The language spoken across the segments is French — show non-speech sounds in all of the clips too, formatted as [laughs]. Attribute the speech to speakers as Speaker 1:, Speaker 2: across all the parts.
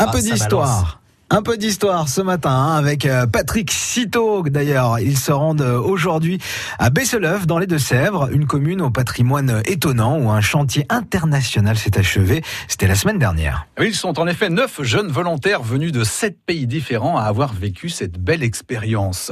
Speaker 1: Un peu d'histoire. Un peu d'histoire ce matin hein, avec euh, Patrick Citeau d'ailleurs. Ils se rendent euh, aujourd'hui à Besseleuve dans les Deux-Sèvres, une commune au patrimoine étonnant où un chantier international s'est achevé. C'était la semaine dernière.
Speaker 2: ils sont en effet neuf jeunes volontaires venus de sept pays différents à avoir vécu cette belle expérience.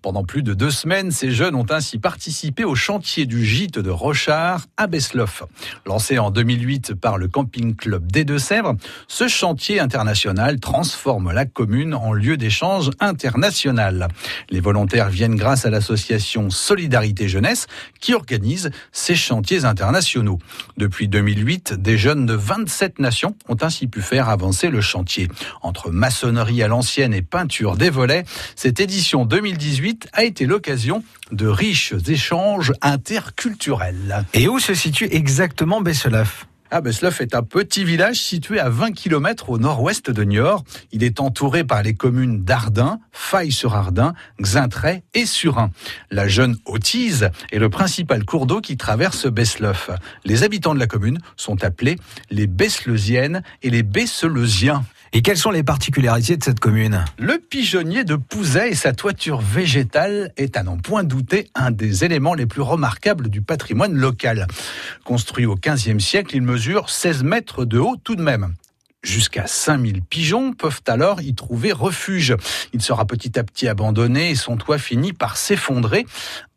Speaker 2: Pendant plus de deux semaines, ces jeunes ont ainsi participé au chantier du gîte de Rochard à Besleuf. Lancé en 2008 par le Camping Club des Deux-Sèvres, ce chantier international transforme la commune en lieu d'échange international. Les volontaires viennent grâce à l'association Solidarité Jeunesse qui organise ces chantiers internationaux. Depuis 2008, des jeunes de 27 nations ont ainsi pu faire avancer le chantier. Entre maçonnerie à l'ancienne et peinture des volets, cette édition 2018 a été l'occasion de riches échanges interculturels.
Speaker 1: Et où se situe exactement Besselaf?
Speaker 2: Ah, Besleuf est un petit village situé à 20 km au nord-ouest de Niort. Il est entouré par les communes d'Ardin, Faille-sur-Ardin, Xintray et Surin. La jeune Autise est le principal cours d'eau qui traverse Besleuf. Les habitants de la commune sont appelés les Bessleusiennes et les Besseleusiens.
Speaker 1: Et quelles sont les particularités de cette commune
Speaker 2: Le pigeonnier de Pouzet et sa toiture végétale est à n'en point douter un des éléments les plus remarquables du patrimoine local. Construit au XVe siècle, il mesure 16 mètres de haut tout de même. Jusqu'à 5000 pigeons peuvent alors y trouver refuge. Il sera petit à petit abandonné et son toit finit par s'effondrer.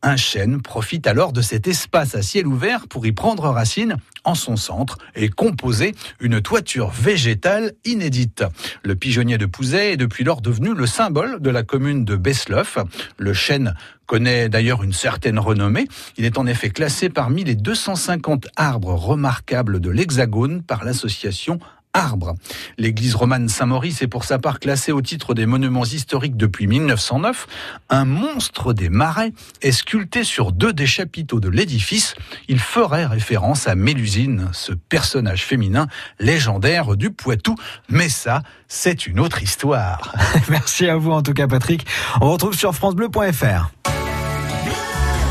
Speaker 2: Un chêne profite alors de cet espace à ciel ouvert pour y prendre racine en son centre et composer une toiture végétale inédite. Le pigeonnier de Pouzet est depuis lors devenu le symbole de la commune de Besleuf. Le chêne connaît d'ailleurs une certaine renommée. Il est en effet classé parmi les 250 arbres remarquables de l'Hexagone par l'association arbre. L'église romane Saint-Maurice est pour sa part classée au titre des monuments historiques depuis 1909. Un monstre des marais est sculpté sur deux des chapiteaux de l'édifice. Il ferait référence à Mélusine, ce personnage féminin légendaire du Poitou. Mais ça, c'est une autre histoire. [laughs]
Speaker 1: Merci à vous en tout cas Patrick. On retrouve sur francebleu.fr.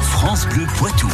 Speaker 3: France Bleu Poitou.